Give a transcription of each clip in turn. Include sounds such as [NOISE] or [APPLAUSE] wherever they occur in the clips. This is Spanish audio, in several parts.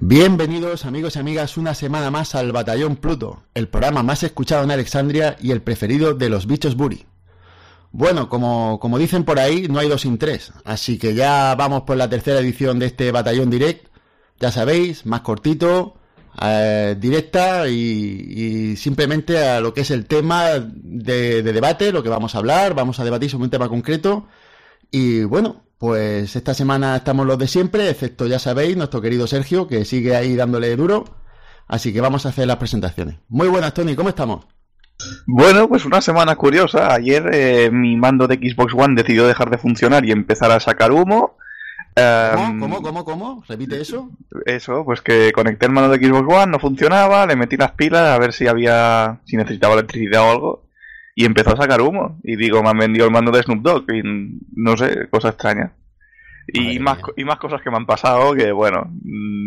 Bienvenidos amigos y amigas una semana más al Batallón Pluto, el programa más escuchado en Alexandria y el preferido de los bichos Buri. Bueno, como, como dicen por ahí, no hay dos sin tres, así que ya vamos por la tercera edición de este Batallón Direct. Ya sabéis, más cortito, eh, directa y, simplemente a lo que es el tema de, de debate, lo que vamos a hablar, vamos a debatir sobre un tema concreto. Y bueno, pues esta semana estamos los de siempre, excepto ya sabéis, nuestro querido Sergio, que sigue ahí dándole duro. Así que vamos a hacer las presentaciones. Muy buenas, Tony, ¿cómo estamos? Bueno, pues una semana curiosa. Ayer eh, mi mando de Xbox One decidió dejar de funcionar y empezar a sacar humo. Em, ¿Cómo? ¿Cómo? ¿Cómo? ¿Repite eso? Eso, pues que conecté el mando de Xbox One, no funcionaba, le metí las pilas a ver si había, si necesitaba electricidad o algo y empezó a sacar humo. Y digo, me han vendido el mando de Snoop Dogg y no sé, cosa extraña. Y más, y más cosas que me han pasado que, bueno,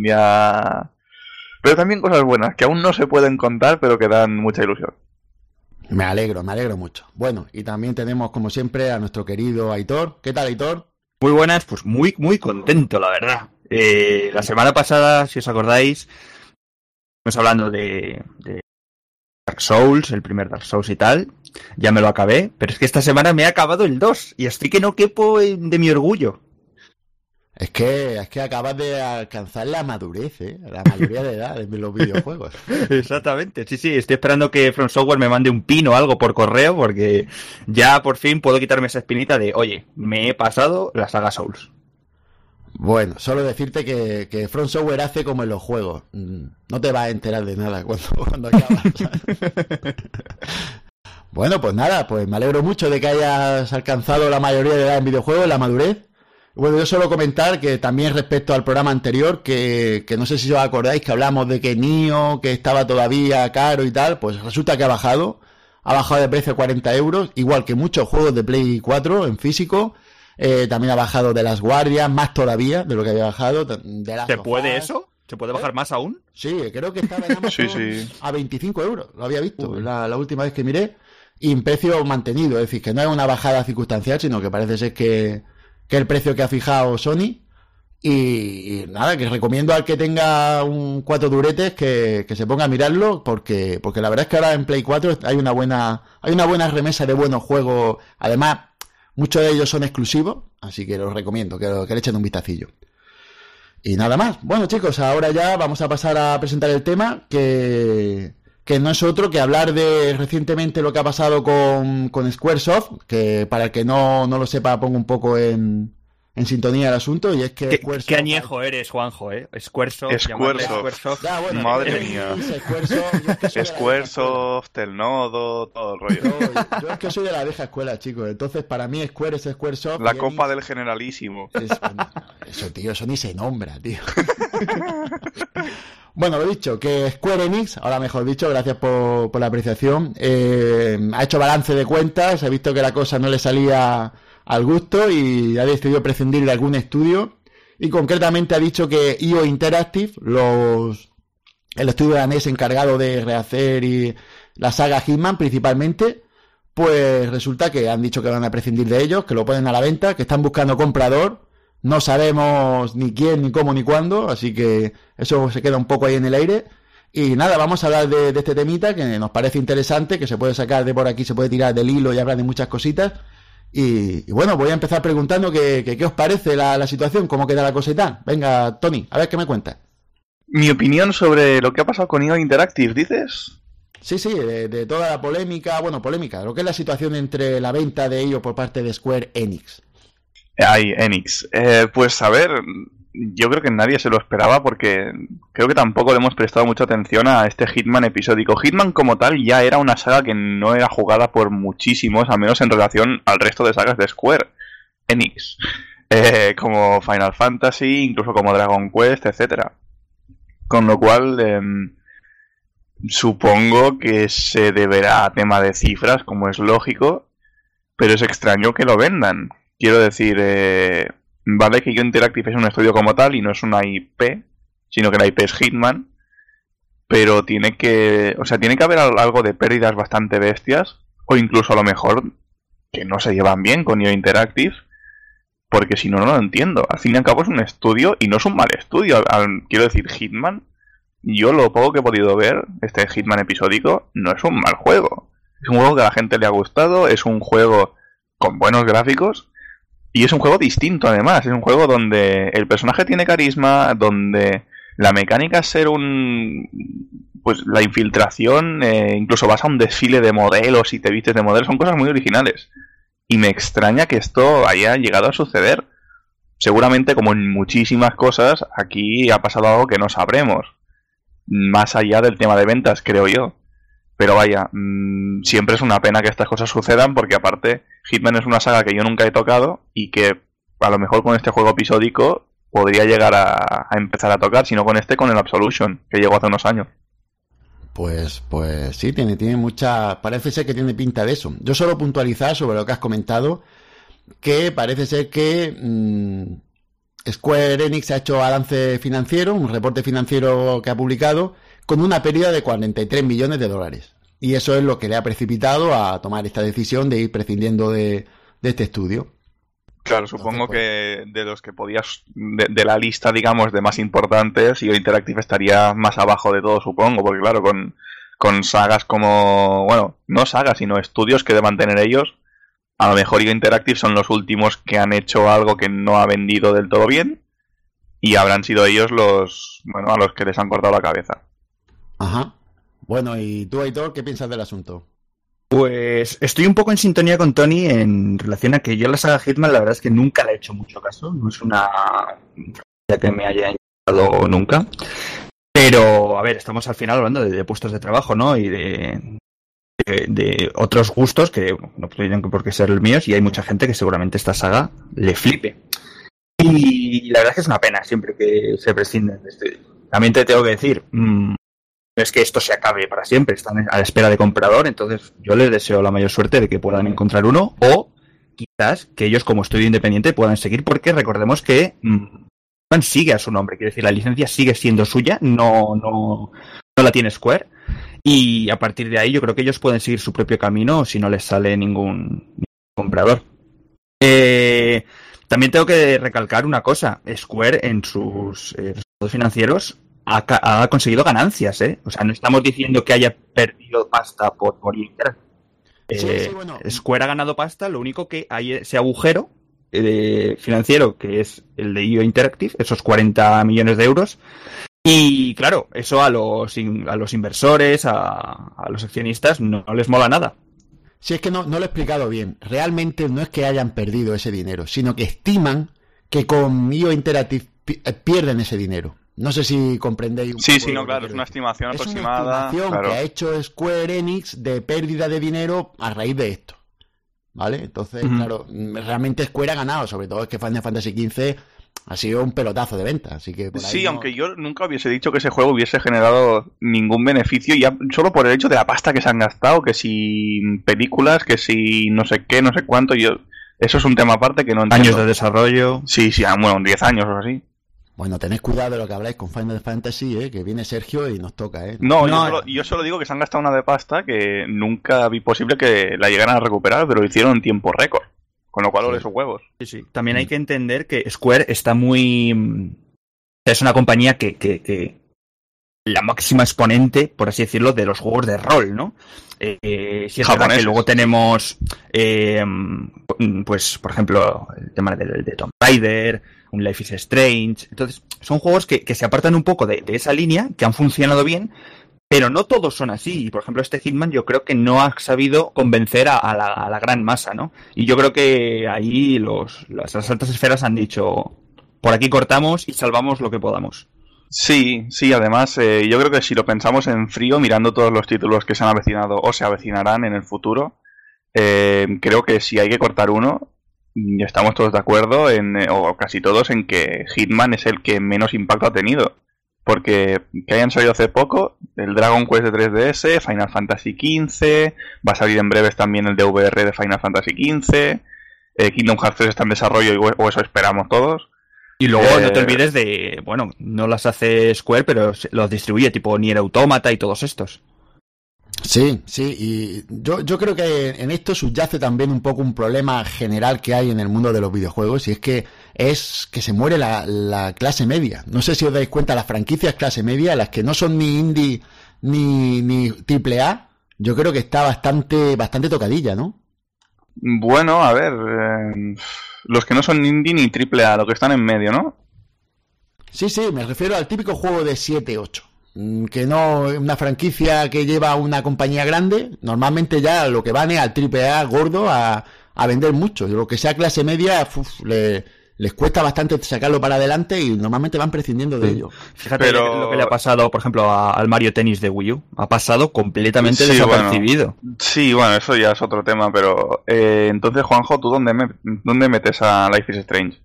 ya... Pero también cosas buenas que aún no se pueden contar, pero que dan mucha ilusión. Me alegro, me alegro mucho. Bueno, y también tenemos, como siempre, a nuestro querido Aitor. ¿Qué tal, Aitor? Muy buenas, pues muy, muy contento, la verdad. Eh, la semana pasada, si os acordáis, estamos hablando de, de Dark Souls, el primer Dark Souls y tal. Ya me lo acabé, pero es que esta semana me ha acabado el 2 y estoy que no quepo de mi orgullo. Es que, es que acabas de alcanzar la madurez, ¿eh? la mayoría de edad de los videojuegos. [LAUGHS] Exactamente, sí, sí, estoy esperando que From Software me mande un pin o algo por correo porque ya por fin puedo quitarme esa espinita de, oye, me he pasado la saga Souls. Bueno, solo decirte que, que Front Software hace como en los juegos. Mm, no te vas a enterar de nada cuando, [LAUGHS] cuando acabas. [LAUGHS] bueno, pues nada, pues me alegro mucho de que hayas alcanzado la mayoría de edad en videojuegos, la madurez. Bueno, yo solo comentar que también respecto al programa anterior, que, que no sé si os acordáis que hablamos de que Nio, que estaba todavía caro y tal, pues resulta que ha bajado. Ha bajado de precio a 40 euros, igual que muchos juegos de Play 4 en físico eh, también ha bajado de las guardias, más todavía de lo que había bajado. De las ¿Se puede eso? ¿Se puede bajar ¿Eh? más aún? Sí, creo que estaba en [LAUGHS] Amazon a 25 euros. Lo había visto la, última vez que miré. Y en precio mantenido. Es decir, que no es una bajada circunstancial, sino que parece ser que, que el precio que ha fijado Sony. Y, nada, que recomiendo al que tenga un cuatro duretes que, que, se ponga a mirarlo, porque, porque la verdad es que ahora en Play 4 hay una buena, hay una buena remesa de buenos juegos. Además, Muchos de ellos son exclusivos, así que los recomiendo que, le echen un vistacillo. Y nada más. Bueno, chicos, ahora ya vamos a pasar a presentar el tema que, que no es otro que hablar de recientemente lo que ha pasado con, con Squaresoft, que para el que no, no lo sepa pongo un poco en, sintonía el asunto y es que ¿Qué, ¿Qué añejo eres, Juanjo, eh? Squaresoft, Squaresoft. Madre mía. Squaresoft, el nodo, todo el rollo. Yo, es que soy de la vieja escuela, chicos. Entonces, para mí Square es Squaresoft. La copa del generalísimo. eso, tío, eso ni se nombra, tío. [LAUGHS] Bueno, lo dicho, que Square Enix, ahora mejor dicho, gracias por, la apreciación, eh, ha hecho balance de cuentas, ha visto que la cosa no le salía al gusto y ha decidido prescindir de algún estudio y concretamente ha dicho que IO Interactive, los el estudio danés encargado de rehacer y la saga Hitman principalmente, pues resulta que han dicho que van a prescindir de ellos, que lo ponen a la venta, que están buscando comprador, no sabemos ni quién, ni cómo, ni cuándo, así que eso se queda un poco ahí en el aire. Y nada, vamos a hablar de, este temita que nos parece interesante, que se puede sacar de por aquí, se puede tirar del hilo y hablar de muchas cositas. Y, bueno, voy a empezar preguntando que, qué os parece la, situación, cómo queda la cosa y tal. Venga, Tony, a ver qué me cuentas. Mi opinión sobre lo que ha pasado con IO Interactive, ¿dices? Sí, sí, de, toda la polémica, bueno, polémica, lo que es la situación entre la venta de ello por parte de Square Enix. Ay, Enix. Eh, pues a ver, yo creo que nadie se lo esperaba porque creo que tampoco le hemos prestado mucha atención a este Hitman episódico. Hitman como tal ya era una saga que no era jugada por muchísimos, al menos en relación al resto de sagas de Square Enix, [LAUGHS] eh, como Final Fantasy, incluso como Dragon Quest, etcétera. Con lo cual, em, supongo que se deberá a tema de cifras, como es lógico, pero es extraño que lo vendan. Quiero decir, eh, vale que Yo Interactive es un estudio como tal y no es una IP, sino que la IP es Hitman, pero tiene que, o sea, tiene que haber algo de pérdidas bastante bestias, o incluso a lo mejor que no se llevan bien con Yo Interactive, porque si no, no lo entiendo. Al fin y al cabo es un estudio y no es un mal estudio. quiero decir, Hitman, yo lo poco que he podido ver, este Hitman episódico, no es un mal juego. Es un juego que a la gente le ha gustado, es un juego con buenos gráficos y es un juego distinto además, es un juego donde el personaje tiene carisma, donde la mecánica es ser un... pues la infiltración, eh, incluso vas a un desfile de modelos y te vistes de modelos, son cosas muy originales. Y me extraña que esto haya llegado a suceder. Seguramente, como en muchísimas cosas, aquí ha pasado algo que no sabremos. Más allá del tema de ventas, creo yo. Pero vaya, mm, siempre es una pena que estas cosas sucedan porque aparte Hitman es una saga que yo nunca he tocado y que a lo mejor con este juego episódico podría llegar a, empezar a tocar, sino con este, con el Absolution, que llegó hace unos años. Pues, pues sí, tiene, tiene mucha. Parece ser que tiene pinta de eso. Yo solo puntualizar sobre lo que has comentado, que parece ser que mm, Square Enix ha hecho balance financiero, un reporte financiero que ha publicado, con una pérdida de 43 millones de dólares. Y eso es lo que le ha precipitado a tomar esta decisión de ir prescindiendo de, este estudio. Claro, supongo pues, que de los que podías, de, la lista, digamos, de más importantes, Io Interactive estaría más abajo de todo, supongo, porque claro, con, con sagas como, bueno, no sagas, sino estudios que deban tener ellos, a lo mejor Io Interactive son los últimos que han hecho algo que no ha vendido del todo bien, y habrán sido ellos los, bueno, a los que les han cortado la cabeza. Ajá. Bueno, ¿y tú, Aitor, qué piensas del asunto? Pues estoy un poco en sintonía con Tony en relación a que yo la saga Hitman la verdad es que nunca le he hecho mucho caso, no es una que me haya interesado nunca. Pero, a ver, estamos al final hablando de, puestos de trabajo, ¿no? Y de, de, otros gustos que no tienen por qué ser los míos y hay mucha gente que seguramente esta saga le flipe. Y la verdad es que es una pena siempre que se prescinden de este. También te tengo que decir, mmm, no es que esto se acabe para siempre, están a la espera de comprador, entonces yo les deseo la mayor suerte de que puedan encontrar uno o quizás que ellos como estudio independiente puedan seguir porque recordemos que mmm, sigue a su nombre, quiere decir, la licencia sigue siendo suya, no, no, no la tiene Square y a partir de ahí yo creo que ellos pueden seguir su propio camino si no les sale ningún, comprador. Eh, también tengo que recalcar una cosa, Square en sus eh, resultados financieros ha, conseguido ganancias, ¿eh? O sea, no estamos diciendo que haya perdido pasta por, por eh, Square ha ganado pasta, lo único que hay ese agujero eh, financiero que es el de IO Interactive, esos 40 millones de euros. Y claro, eso a los, a los inversores, a, los accionistas, no, les mola nada. Si es que no, no lo he explicado bien, realmente no es que hayan perdido ese dinero, sino que estiman que con IO Interactive pierden ese dinero. No sé si comprendéis. sí, sí, no, claro, es una estimación aproximada. Es una estimación que ha hecho Square Enix de pérdida de dinero a raíz de esto. ¿Vale? Entonces, claro, realmente Square ha ganado, sobre todo es que Final Fantasy XV ha sido un pelotazo de venta, así que Sí, aunque yo nunca hubiese dicho que ese juego hubiese generado ningún beneficio, ya solo por el hecho de la pasta que se han gastado, que si películas, que si no sé qué, no sé cuánto, yo eso es un tema aparte que no entiendo. Años de desarrollo. Sí, sí, ah, bueno, 10 años o así. Bueno, tenéis cuidado de lo que habláis con Final Fantasy, ¿eh? que viene Sergio y nos toca. ¿eh? No, yo, solo, digo que se han gastado una de pasta que nunca vi posible que la llegaran a recuperar, pero lo hicieron en tiempo récord. Con lo cual, sí. esos huevos. Sí, sí. También hay mm. que entender que Square está muy. Es una compañía que, que, la máxima exponente, por así decirlo, de los juegos de rol, ¿no? Eh, si es verdad que luego tenemos, eh, pues, por ejemplo, el tema de, de Tomb Raider, un Life is Strange. Entonces, son juegos que, se apartan un poco de, esa línea, que han funcionado bien, pero no todos son así. Por ejemplo, este Hitman yo creo que no ha sabido convencer a, la, gran masa, ¿no? Y yo creo que ahí los, las, altas esferas han dicho, por aquí cortamos y salvamos lo que podamos. Sí, sí, además eh, yo creo que si lo pensamos en frío, mirando todos los títulos que se han avecinado o se avecinarán en el futuro, eh, creo que si hay que cortar uno, y estamos todos de acuerdo, en, eh, o casi todos, en que Hitman es el que menos impacto ha tenido. Porque que hayan salido hace poco, el Dragon Quest de 3DS, Final Fantasy XV, va a salir en breves también el DVR de Final Fantasy XV, eh, Kingdom Hearts 3 está en desarrollo, y, o eso esperamos todos. Y luego Eh, no te olvides de, bueno, no las hace Square, pero los distribuye tipo Nier Automata y todos estos. Sí, sí, y yo, yo creo que en esto subyace también un poco un problema general que hay en el mundo de los videojuegos, y es que es que se muere la, la clase media. No sé si os dais cuenta, las franquicias clase media, las que no son ni indie ni, ni triple A, yo creo que está bastante, bastante tocadilla, ¿no? Bueno, a ver, eh, los que no son indie ni triple A, los que están en medio, ¿no? Sí, sí, me refiero al típico juego de 7-8. Mm, Que no, una franquicia que lleva una compañía grande, normalmente ya lo que van es al triple A gordo a, a vender mucho. Lo que sea clase media, uf, le- les cuesta bastante sacarlo para adelante y normalmente van prescindiendo de ello. Fíjate Pero- lo que le ha pasado, por ejemplo, a- al Mario Tennis de Wii U. Ha pasado completamente Sí, desapercibido. Sí, bueno, eso ya es otro tema, pero eh, entonces, Juanjo, ¿tú dónde, me- dónde metes a Life is Strange?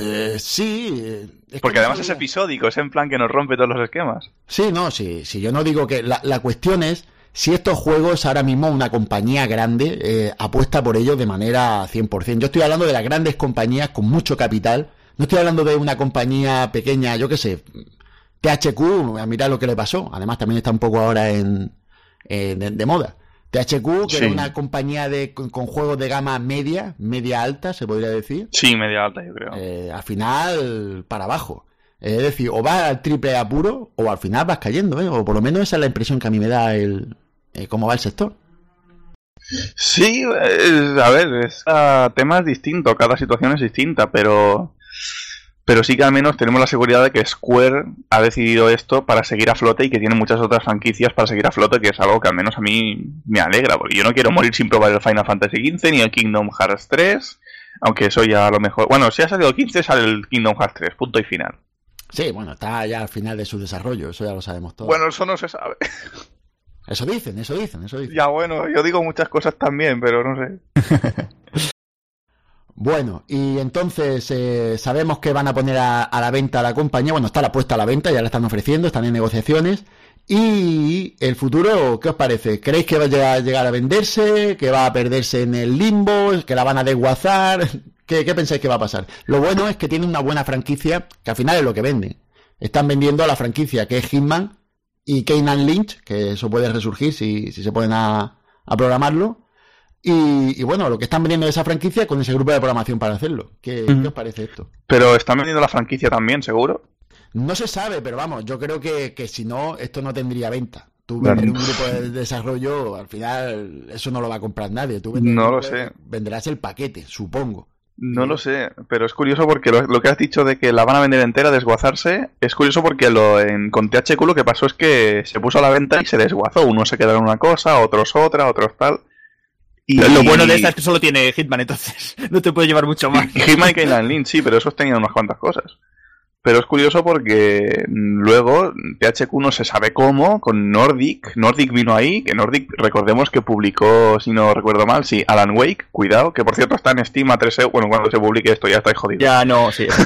Eh, sí. eh, es Porque no además es episódico, es en plan que nos rompe todos los esquemas. Sí, no, sí, sí, yo no digo que la, la cuestión es si estos juegos ahora mismo una compañía grande eh, apuesta por ellos de manera 100%. Yo estoy hablando de las grandes compañías con mucho capital, no estoy hablando de una compañía pequeña, yo qué sé, THQ, a mirar lo que le pasó, además también está un poco ahora en, en- de, de moda. THQ, que Sí. era una compañía de, con, con juegos de gama media, media alta, se podría decir, Sí, media alta, yo creo. eh, al final para abajo. Es decir, o vas al triple A puro o al final vas cayendo, ¿eh? o por lo menos esa es la impresión que a mí me da el eh, cómo va el sector. Sí, a ver, es a temas distintos, cada situación es distinta, pero pero sí que al menos tenemos la seguridad de que Square ha decidido esto para seguir a flote y que tiene muchas otras franquicias para seguir a flote, que es algo que al menos a mí me alegra, porque yo no quiero morir sin probar el Final Fantasy XV ni el Kingdom Hearts 3, aunque eso ya a lo mejor... Bueno, si ha salido el 15 sale el Kingdom Hearts 3, punto y final. Sí, bueno, está ya al final de su desarrollo, eso ya lo sabemos todos. Bueno, eso no se sabe. Eso dicen, eso dicen, eso dicen. Ya bueno, yo digo muchas cosas también, pero no sé. [LAUGHS] Bueno, y entonces eh, sabemos que van a poner a, a la venta la compañía, bueno, está la puesta a la venta, ya la están ofreciendo, están en negociaciones. Y el futuro, ¿qué os parece? ¿Creéis que va a llegar, a venderse? ¿Que va a perderse en el limbo? ¿Que la van a desguazar? [LAUGHS] ¿Qué, pensáis que va a pasar? Lo bueno es que tiene una buena franquicia, que al final es lo que vende. Están vendiendo a la franquicia que es Hitman y Keynan Lynch, que eso puede resurgir si, si se ponen a, a programarlo. Y, y bueno, lo que están vendiendo de esa franquicia con ese grupo de programación para hacerlo. ¿Qué, qué os parece esto? Pero están vendiendo la franquicia también, seguro. No se sabe, pero vamos, yo creo que, que si no, esto no tendría venta. Tú Claro. vender un grupo de desarrollo, al final, eso no lo va a comprar nadie. Tú vendes No lo sé. Venderás el paquete, supongo. No lo sé, pero es curioso porque lo, lo que has dicho de que la van a vender entera, desguazarse, es curioso porque lo en, con THQ lo que pasó es que se puso a la venta y se desguazó. Unos se quedaron una cosa, otros otra, otros tal. Y Lo, lo bueno de esta es que solo tiene Hitman, entonces [LAUGHS] no te puede llevar mucho más. Hitman y Keyland Lynch, sí, pero esos tenían unas cuantas cosas. Pero es curioso porque mm, luego THQ no se sabe cómo, con Nordic. Nordic vino ahí, que Nordic, recordemos que publicó, si no recuerdo mal, sí, Alan Wake, cuidado, que por cierto está en Steam a 3 euros. Bueno, cuando se publique esto ya estáis jodidos. Ya no, sí. [LAUGHS]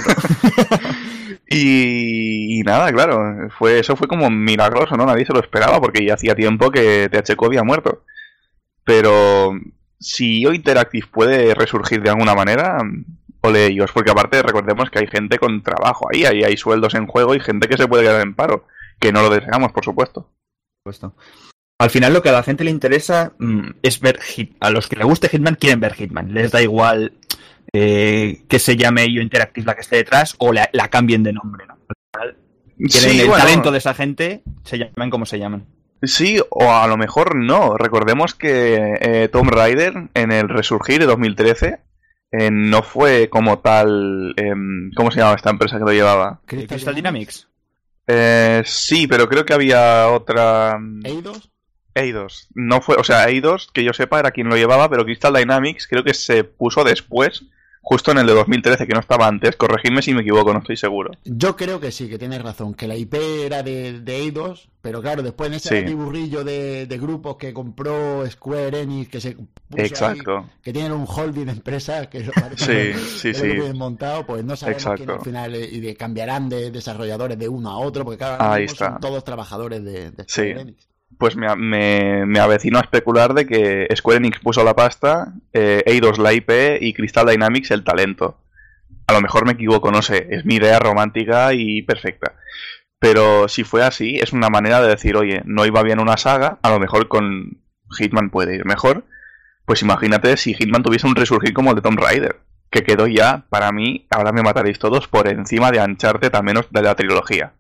Y, y nada, claro, fue eso fue como milagroso, ¿no? Nadie se lo esperaba porque ya hacía tiempo que THQ había muerto. Pero si IO Interactive puede resurgir de alguna manera, ole ellos, porque aparte recordemos que hay gente con trabajo ahí, ahí hay sueldos en juego y gente que se puede quedar en paro, que no lo deseamos, por supuesto. supuesto. Al final lo que a la gente le interesa mm, es ver Hit. A los que le guste Hitman quieren ver Hitman. Les da igual eh, que se llame IO Interactive la que esté detrás o la, la cambien de nombre. ¿no? Al final quieren Sí, el bueno, talento de esa gente, se llamen como se llaman. Sí, o a lo mejor no. Recordemos que eh, Tomb Raider en el Resurgir de 2013 eh, no fue como tal. em, ¿Cómo se llamaba esta empresa que lo llevaba? Eh, Crystal Dynamics. Eh, sí, pero creo que había otra. mm, ¿Eidos? Eidos. No fue, o sea, Eidos, que yo sepa, era quien lo llevaba, pero Crystal Dynamics creo que se puso después, justo en el de 2013, que no estaba antes. Corregidme si me equivoco, no estoy seguro. Yo creo que sí, que tienes razón, que la IP era de, de Eidos, pero claro, después en ese Sí. burrillo de, de grupos que compró Square Enix, que se puso ahí, que tienen un holding de empresas que parece Sí, sí, que lo sí. tienen montado, pues no sabemos quién al final eh, y de, cambiarán de desarrolladores de uno a otro, porque cada Ahí está. son todos trabajadores de, de Square. Enix. Pues me, me, me avecino a especular de que Square Enix puso la pasta, eh, Eidos la IP y Crystal Dynamics el talento. A lo mejor me equivoco, no sé, es mi idea romántica y perfecta. Pero si fue así, es una manera de decir, oye, no iba bien una saga, a lo mejor con Hitman puede ir mejor. Pues imagínate si Hitman tuviese un resurgir como el de Tomb Raider, que quedó ya, para mí, ahora me mataréis todos, por encima de Uncharted, al menos de la trilogía.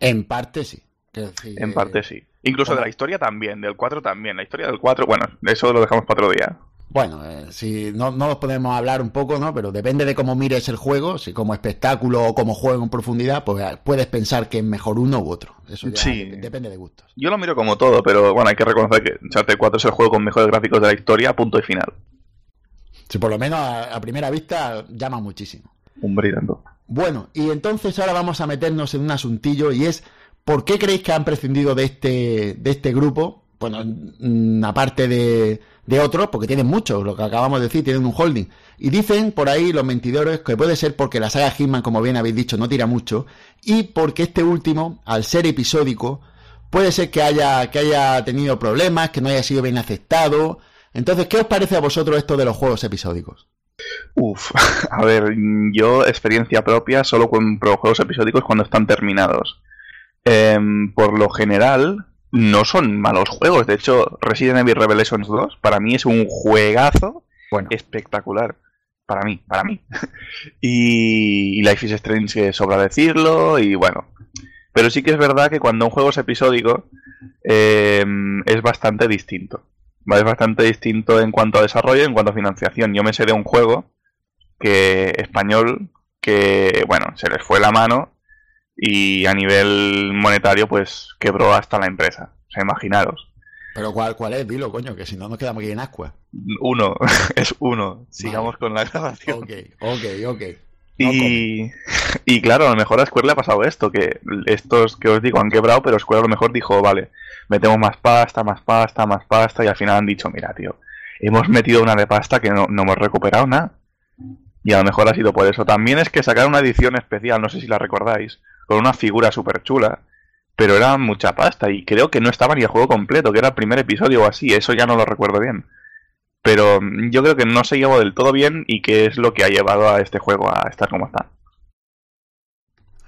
En parte sí. Decir, En parte sí. Incluso de la historia también, del 4 también. La historia del 4, bueno, eso lo dejamos para otro día. Bueno, eh, si no, no nos podemos hablar un poco, ¿no? Pero depende de cómo mires el juego, si como espectáculo o como juego en profundidad, pues eh, puedes pensar que es mejor uno u otro. Eso ya Sí. de- depende de gustos. Yo lo miro como todo, pero bueno, hay que reconocer que Uncharted 4 es el juego con mejores gráficos de la historia, punto y final. Si por lo menos a, a primera vista llama muchísimo. Un brillando. Bueno, y entonces ahora vamos a meternos en un asuntillo y es ¿por qué creéis que han prescindido de este, de este grupo? Bueno, mm, aparte de, de otros, porque tienen muchos, lo que acabamos de decir, tienen un holding. Y dicen por ahí los mentidores que puede ser porque la saga Hitman, como bien habéis dicho, no tira mucho, y porque este último, al ser episódico, puede ser que haya, que haya tenido problemas, que no haya sido bien aceptado. Entonces, ¿qué os parece a vosotros esto de los juegos episódicos? Uf, [LAUGHS] a ver, yo experiencia propia solo compro juegos episódicos cuando están terminados. Em, por lo general, no son malos juegos. De hecho, Resident Evil Revelations 2 para mí es un juegazo Bueno, espectacular. Para mí, para mí. [LAUGHS] y, y Life is Strange, que sobra decirlo, y bueno. Pero sí que es verdad que cuando un juego es episódico, eh, es bastante distinto. Es bastante distinto en cuanto a desarrollo, en cuanto a financiación. Yo me sé de un juego que español que, bueno, se les fue la mano y a nivel monetario, pues quebró hasta la empresa. O sea, imaginaros. Pero ¿cuál, cuál es? Dilo, coño, que si no nos quedamos aquí en ascua. Uno, [LAUGHS] es uno. Sigamos con la grabación. Ok, ok, ok. No Y, [LAUGHS] y claro, a lo mejor a Square le ha pasado esto, que estos que os digo han quebrado, pero Square a lo mejor dijo, vale, metemos más pasta, más pasta, más pasta, y al final han dicho, mira, tío, hemos metido una de pasta que no, no hemos recuperado nada. Y a lo mejor ha sido por eso. También es que sacaron una edición especial, no sé si la recordáis, con una figura súper chula, pero era mucha pasta, y creo que no estaba ni el juego completo, que era el primer episodio o así, eso ya no lo recuerdo bien. Pero mm, yo creo que no se llevó del todo bien y que es lo que ha llevado a este juego a estar como está.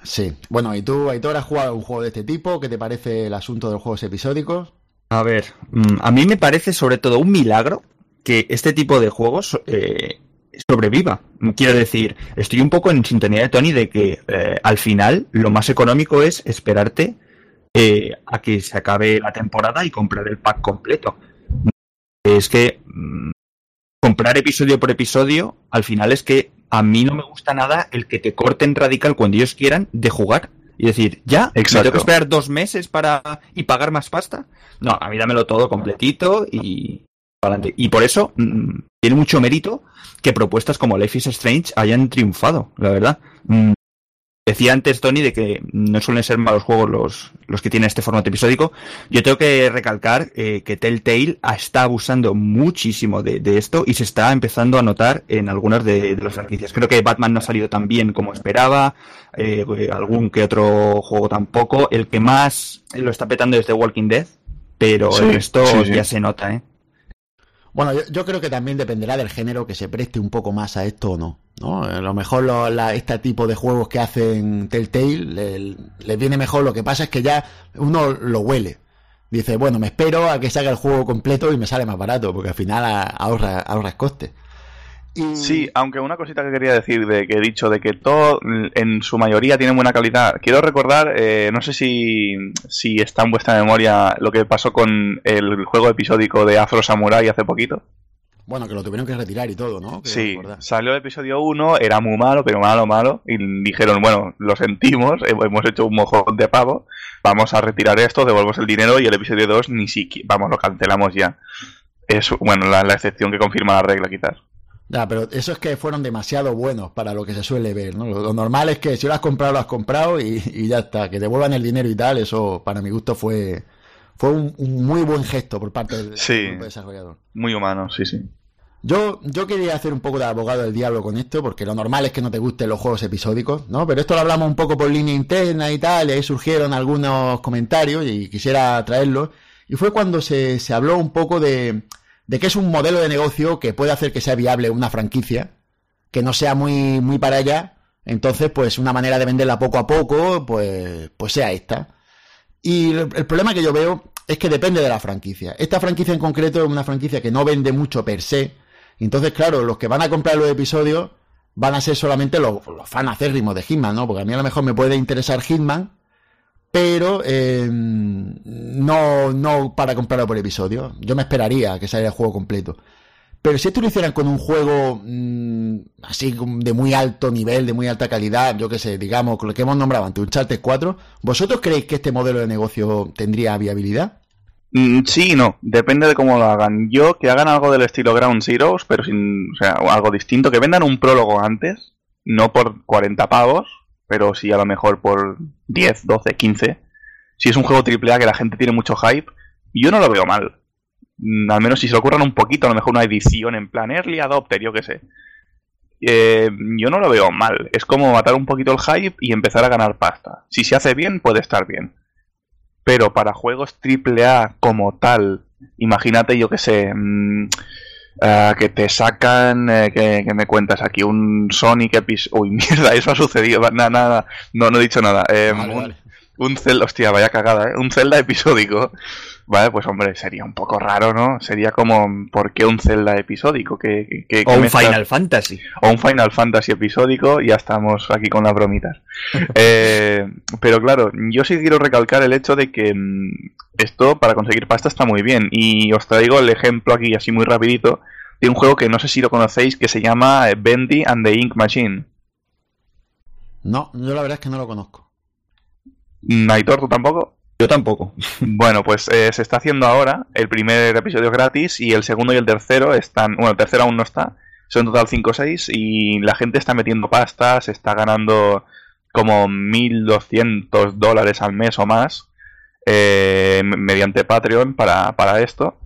Sí. Bueno, ¿y tú, Aitor, has jugado un juego de este tipo? ¿Qué te parece el asunto de los juegos episódicos? a ver, mm, a mí me parece sobre todo un milagro que este tipo de juegos eh, sobreviva. Quiero decir, estoy un poco en sintonía de Tony de que eh, al final lo más económico es esperarte eh, a que se acabe la temporada y comprar el pack completo. Es que mm, comprar episodio por episodio, al final es que a mí no me gusta nada el que te corten radical cuando ellos quieran de jugar. Y decir, ya, ¿me tengo que esperar dos meses para y pagar más pasta? No, a mí dámelo todo completito y para adelante. Y por eso mm, tiene mucho mérito que propuestas como Life is Strange hayan triunfado, la verdad. Mm, Decía antes Tony de que no suelen ser malos juegos los, los que tienen este formato episódico. Yo tengo que recalcar eh, que Telltale está abusando muchísimo de, de esto y se está empezando a notar en algunas de, de las franquicias. Creo que Batman no ha salido tan bien como esperaba, eh, algún que otro juego tampoco. El que más lo está petando es The Walking Dead, pero Sí, el resto sí, sí. ya se nota, ¿eh? Bueno, yo, creo que también dependerá del género que se preste un poco más a esto o no. ¿no? A lo mejor lo- este tipo de juegos que hacen Telltale le- les viene mejor. Lo que pasa es que ya uno lo huele. Dice, bueno, me espero a que salga el juego completo y me sale más barato, porque al final a- ahorra, ahorras costes. Y- Sí, aunque una cosita que quería decir de que he dicho de que todo en su mayoría tiene buena calidad. Quiero recordar, eh, no sé si, si está en vuestra memoria lo que pasó con el juego episódico de Afro Samurai hace poquito. Bueno, que lo tuvieron que retirar y todo, ¿no? Sí, salió el episodio 1, era muy malo, pero malo, malo, y dijeron, bueno, lo sentimos, he- [LAUGHS] hemos hecho un mojón de pavo, vamos a retirar esto, devolvemos el dinero y el episodio 2 ni siquiera, vamos, lo cancelamos ya. Es, bueno, la, la excepción que confirma la regla quizás. Ya, pero eso es que fueron demasiado buenos para lo que se suele ver, ¿no? Lo, normal es que si lo has comprado, lo has comprado y, ya está. Que devuelvan el dinero y tal, eso para mi gusto fue, fue un, muy buen gesto por parte del, desarrollador. Muy humano, sí, sí. Yo, yo quería hacer un poco de abogado del diablo con esto, porque lo normal es que no te gusten los juegos episódicos, ¿no? Pero esto lo hablamos un poco por línea interna y tal, y ahí surgieron algunos comentarios y quisiera traerlos. Y fue cuando se, se habló un poco de, de que es un modelo de negocio que puede hacer que sea viable una franquicia, que no sea muy, muy para allá. Entonces, pues una manera de venderla poco a poco, pues, pues sea esta. Y el, problema que yo veo es que depende de la franquicia. Esta franquicia en concreto es una franquicia que no vende mucho per se. Entonces, claro, los que van a comprar los episodios van a ser solamente los, los fans acérrimos de Hitman, ¿no? Porque a mí a lo mejor me puede interesar Hitman, pero eh, no, no para comprarlo por episodio. Yo me esperaría que saliera el juego completo. Pero si esto lo hicieran con un juego mm, así de muy alto nivel, de muy alta calidad, yo que sé, digamos, con lo que hemos nombrado antes, un Charter 4, ¿vosotros creéis que este modelo de negocio tendría viabilidad? Mm, sí y no, depende de cómo lo hagan. Yo que hagan algo del estilo Ground Zeroes, pero sin, o sea, algo distinto, que vendan un prólogo antes, no por 40 pavos, pero sí a lo mejor por 10, 12, 15. Si es un juego AAA que la gente tiene mucho hype, yo no lo veo mal. Mm, al menos si se lo ocurran un poquito, a lo mejor una edición en plan Early Adopter, yo qué sé. Eh, yo no lo veo mal. Es como matar un poquito el hype y empezar a ganar pasta. Si se hace bien, puede estar bien. Pero para juegos AAA como tal, imagínate, yo qué sé, mm, eh, que te sacan, eh, que, me cuentas aquí, un Sonic episodio... Uy, [LAUGHS] mierda, eso ha sucedido, nada, nada, no, no he dicho nada. Eh, un, Zelda, hostia, vaya cagada, ¿eh? Un Zelda episódico. Vale, pues hombre, sería un poco raro, ¿no? Sería como, ¿por qué un Zelda episódico? que o un Final Fantasy. O un Final Fantasy episódico, ya estamos aquí con las bromitas. [LAUGHS] eh, pero claro, yo sí quiero recalcar el hecho de que mm, esto para conseguir pasta está muy bien. Y os traigo el ejemplo aquí así muy rapidito de un juego que no sé si lo conocéis que se llama Bendy and the Ink Machine. No, yo la verdad es que no lo conozco. ¿Naitor, tú tampoco? Yo tampoco. [LAUGHS] Bueno, pues eh, se está haciendo ahora el primer episodio gratis y el segundo y el tercero están. Bueno, el tercero aún no está. Son en total 5 o 6 y la gente está metiendo pastas, está ganando como 1.200 dólares al mes o más eh, mediante Patreon para, para esto.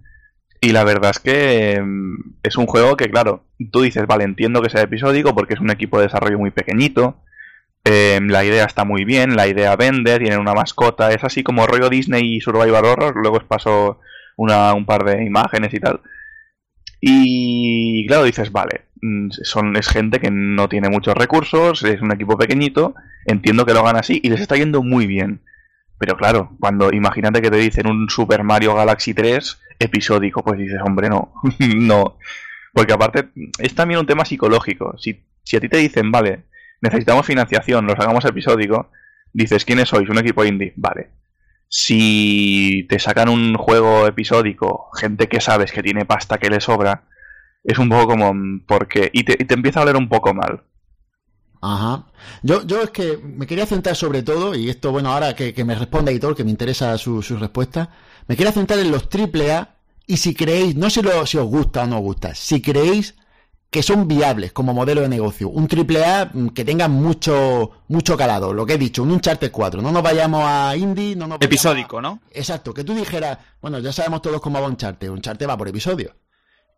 Y la verdad es que mm, es un juego que, claro, tú dices, vale, entiendo que sea episódico porque es un equipo de desarrollo muy pequeñito. Em, la idea está muy bien, la idea vende, tienen una mascota, es así como rollo Disney y Survivor Horror. Luego os paso una, un par de imágenes y tal. Y claro, dices, vale, mm, son, es gente que no tiene muchos recursos, es un equipo pequeñito, entiendo que lo hagan así y les está yendo muy bien. Pero claro, cuando imagínate que te dicen un Super Mario Galaxy 3 episódico, pues dices, hombre, no, [LAUGHS] no. Porque aparte es también un tema psicológico. Si, si a ti te dicen, vale, necesitamos financiación, los hagamos episódico, dices, ¿quiénes sois? Un equipo indie, vale. Si te sacan un juego episódico, gente que sabes que tiene pasta que le sobra, es un poco como, porque, y te, y te empieza a oler un poco mal. Ajá. Yo, yo es que me quería centrar sobre todo, y esto, bueno, ahora que, me responda Editor, que me interesa su, respuesta, me quería centrar en los AAA y si creéis, no sé si os gusta o no os gusta, si creéis que son viables como modelo de negocio, un AAA mm, que tenga mucho, mucho calado, lo que he dicho, un Uncharted 4, no nos vayamos a indie, no nos Episódico, ¿no? Exacto, que tú dijeras, bueno, ya sabemos todos cómo va Uncharted, Uncharted va por episodio.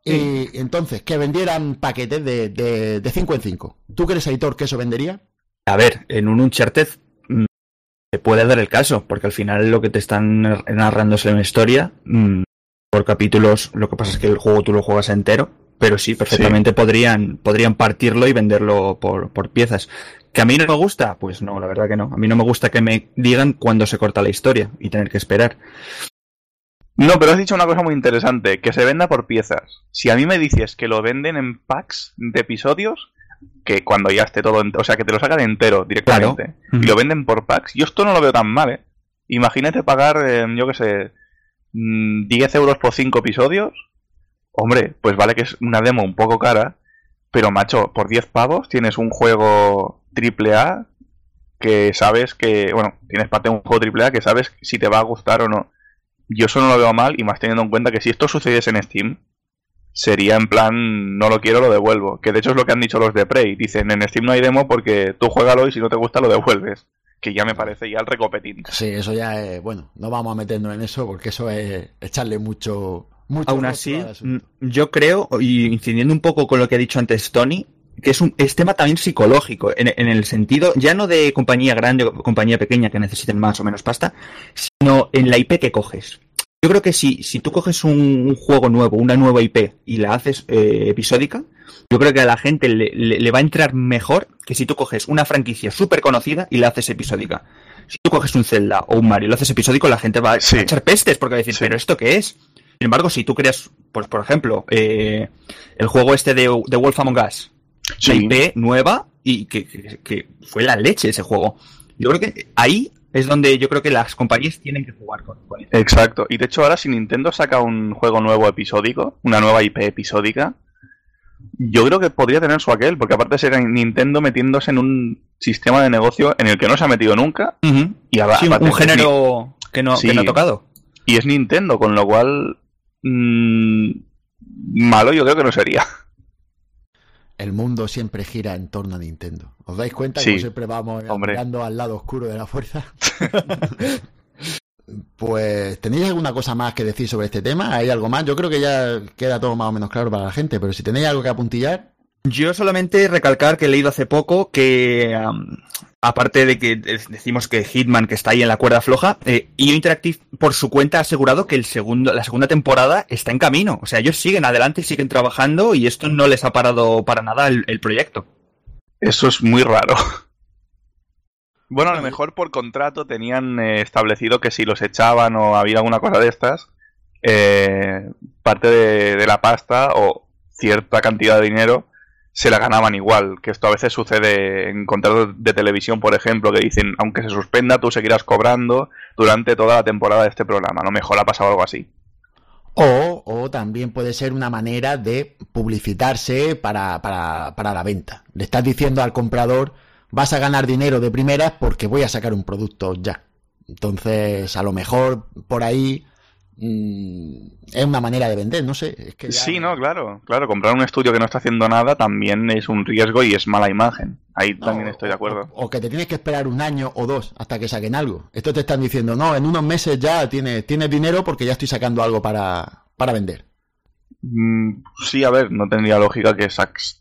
Y entonces, que vendieran paquetes de, de, 5 en 5. ¿Tú crees, editor, que eso vendería? A ver, en un Uncharted mm, se puede dar el caso, porque al final lo que te están narrando es una historia. Mm, por capítulos, lo que pasa es que el juego tú lo juegas entero, pero sí, perfectamente Podrían, podrían partirlo y venderlo por, por piezas. ¿Que a mí no me gusta? Pues no, la verdad que no. A mí no me gusta que me digan cuándo se corta la historia y tener que esperar. No, pero has dicho una cosa muy interesante, que se venda por piezas. Si a mí me dices que lo venden en packs de episodios, que cuando ya esté todo, o sea, que te lo sacan entero directamente y lo venden por packs, yo esto no lo veo tan mal, ¿eh? Imagínate pagar, eh, yo qué sé, 10 mm, euros por 5 episodios. Hombre, pues vale que es una demo un poco cara, pero macho, por 10 pavos tienes un juego triple A que sabes que, bueno, tienes parte de un juego triple A que sabes si te va a gustar o no yo eso no lo veo mal y más teniendo en cuenta que si esto sucediese en Steam, sería en plan, no lo quiero, lo devuelvo. Que de hecho es lo que han dicho los de Prey. Dicen, en Steam no hay demo porque tú juégalo y si no te gusta lo devuelves. Que ya me parece ya el recopetín. Sí, eso ya es, bueno, no vamos a meternos en eso porque eso es echarle mucho... mucho Aún así, mm, yo creo, y incidiendo un poco con lo que ha dicho antes Tony, que es un es tema también psicológico, en, en el sentido, ya no de compañía grande o compañía pequeña que necesiten más o menos pasta, sino en la IP que coges. Yo creo que si, si tú coges un, un juego nuevo, una nueva IP, y la haces eh, episódica, yo creo que a la gente le, le- le va a entrar mejor que si tú coges una franquicia súper conocida y la haces episódica. Si tú coges un Zelda o un Mario y lo haces episódico, la gente va a echar pestes porque va a decir, Sí. ¿pero esto qué es? Sin embargo, si tú creas, pues por ejemplo, eh, el juego este de, de Wolf Among Us, la. IP nueva y que, que- que fue la leche ese juego. Yo creo que ahí es donde yo creo que las compañías tienen que jugar con, con eso. Exacto. Y de hecho ahora si Nintendo saca un juego nuevo episódico, una nueva IP episódica, yo creo que podría tener su aquel, porque aparte será Nintendo metiéndose en un sistema de negocio en el que no se ha metido nunca y, Sí, un- género que no, Sí. que no ha tocado. Y es Nintendo, con lo cual mm, malo yo creo que no sería. El mundo siempre gira en torno a Nintendo. ¿Os dais cuenta Sí. que siempre vamos Hombre. mirando al lado oscuro de la fuerza? [LAUGHS] [LAUGHS] pues, ¿tenéis alguna cosa más que decir sobre este tema? ¿Hay algo más? Yo creo que ya queda todo más o menos claro para la gente, pero si tenéis algo que apuntillar, Yo solamente recalcar que he leído hace poco que, aparte de que de- decimos que Hitman, que está ahí en la cuerda floja, eh, IO Interactive por su cuenta ha asegurado que el segundo, la segunda temporada está en camino. O sea, ellos siguen adelante, siguen trabajando y esto no les ha parado para nada el, el proyecto. Eso es muy raro. Bueno, a lo mejor por contrato tenían eh, establecido que si los echaban o había alguna cosa de estas, eh, parte de, de la pasta o cierta cantidad de dinero se la ganaban igual. Que esto a veces sucede en contratos de televisión, por ejemplo, que dicen, aunque se suspenda, tú seguirás cobrando durante toda la temporada de este programa. A lo mejor ha pasado algo así. o, o también puede ser una manera de publicitarse para, para, para la venta. Le estás diciendo al comprador, vas a ganar dinero de primeras porque voy a sacar un producto ya. Entonces, a lo mejor por ahí es una manera de vender, no sé. Es que ya- Sí, no, claro, claro. Comprar un estudio que no está haciendo nada también es un riesgo y es mala imagen. Ahí No, también estoy de acuerdo. O, o que te tienes que esperar un año o dos hasta que saquen algo. Esto te están diciendo, no, en unos meses ya tienes, tienes dinero porque ya estoy sacando algo para, para vender. Mm, sí, a ver, no tendría lógica que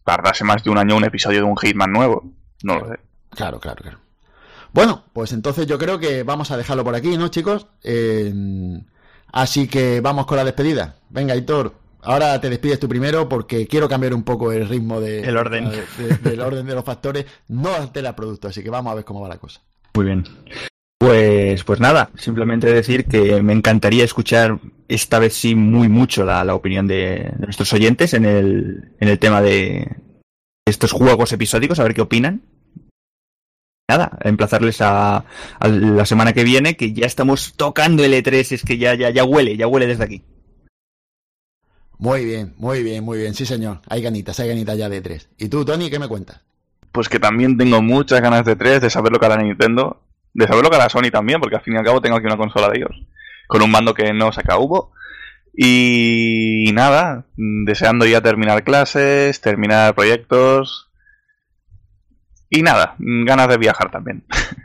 tardase más de un año un episodio de un Hitman nuevo. No lo sé. Claro, claro, claro. Bueno, pues entonces yo creo que vamos a dejarlo por aquí, ¿no, chicos? Eh, así que vamos con la despedida. Venga, Hitor, ahora te despides tú primero porque quiero cambiar un poco el ritmo de, El orden. de- de- del orden de los factores. No altera el producto, así que vamos a ver cómo va la cosa. Muy bien. Pues, pues nada, simplemente decir que me encantaría escuchar esta vez sí muy mucho la, la opinión de, de nuestros oyentes en el, en el tema de estos juegos episódicos, a ver qué opinan. Nada, emplazarles a, a la semana que viene, que ya estamos tocando el E3, es que ya, ya, ya huele, ya huele desde aquí. Muy bien, muy bien, muy bien. Sí, señor. Hay ganitas, hay ganitas ya de tres. ¿Y tú, Tony, qué me cuentas? Pues que también tengo muchas ganas de 3, de saber lo que hará Nintendo, de saber lo que hará Sony también, porque al fin y al cabo tengo aquí una consola de ellos, con un mando que no saca Hugo. Y nada, deseando ya terminar clases, terminar proyectos. Y nada, ganas de viajar también. [LAUGHS]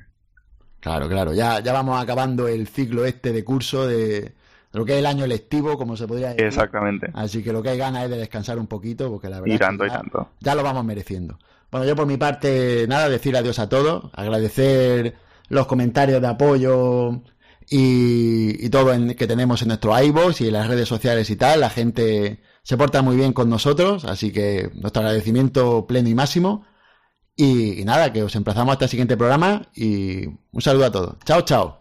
Claro, claro. Ya, ya vamos acabando el ciclo este de curso de, lo que es el año lectivo, como se podría decir. Exactamente. Así que lo que hay ganas es de descansar un poquito, porque la verdad Y es que tanto, y ya, tanto. ya lo vamos mereciendo. Bueno, yo por mi parte, nada, decir adiós a todos, agradecer los comentarios de apoyo y, y todo en- que tenemos en nuestro iVoox y en las redes sociales y tal. La gente se porta muy bien con nosotros, así que nuestro agradecimiento pleno y máximo. Y, nada, que os emplazamos hasta el siguiente programa y un saludo a todos. Chao, chao.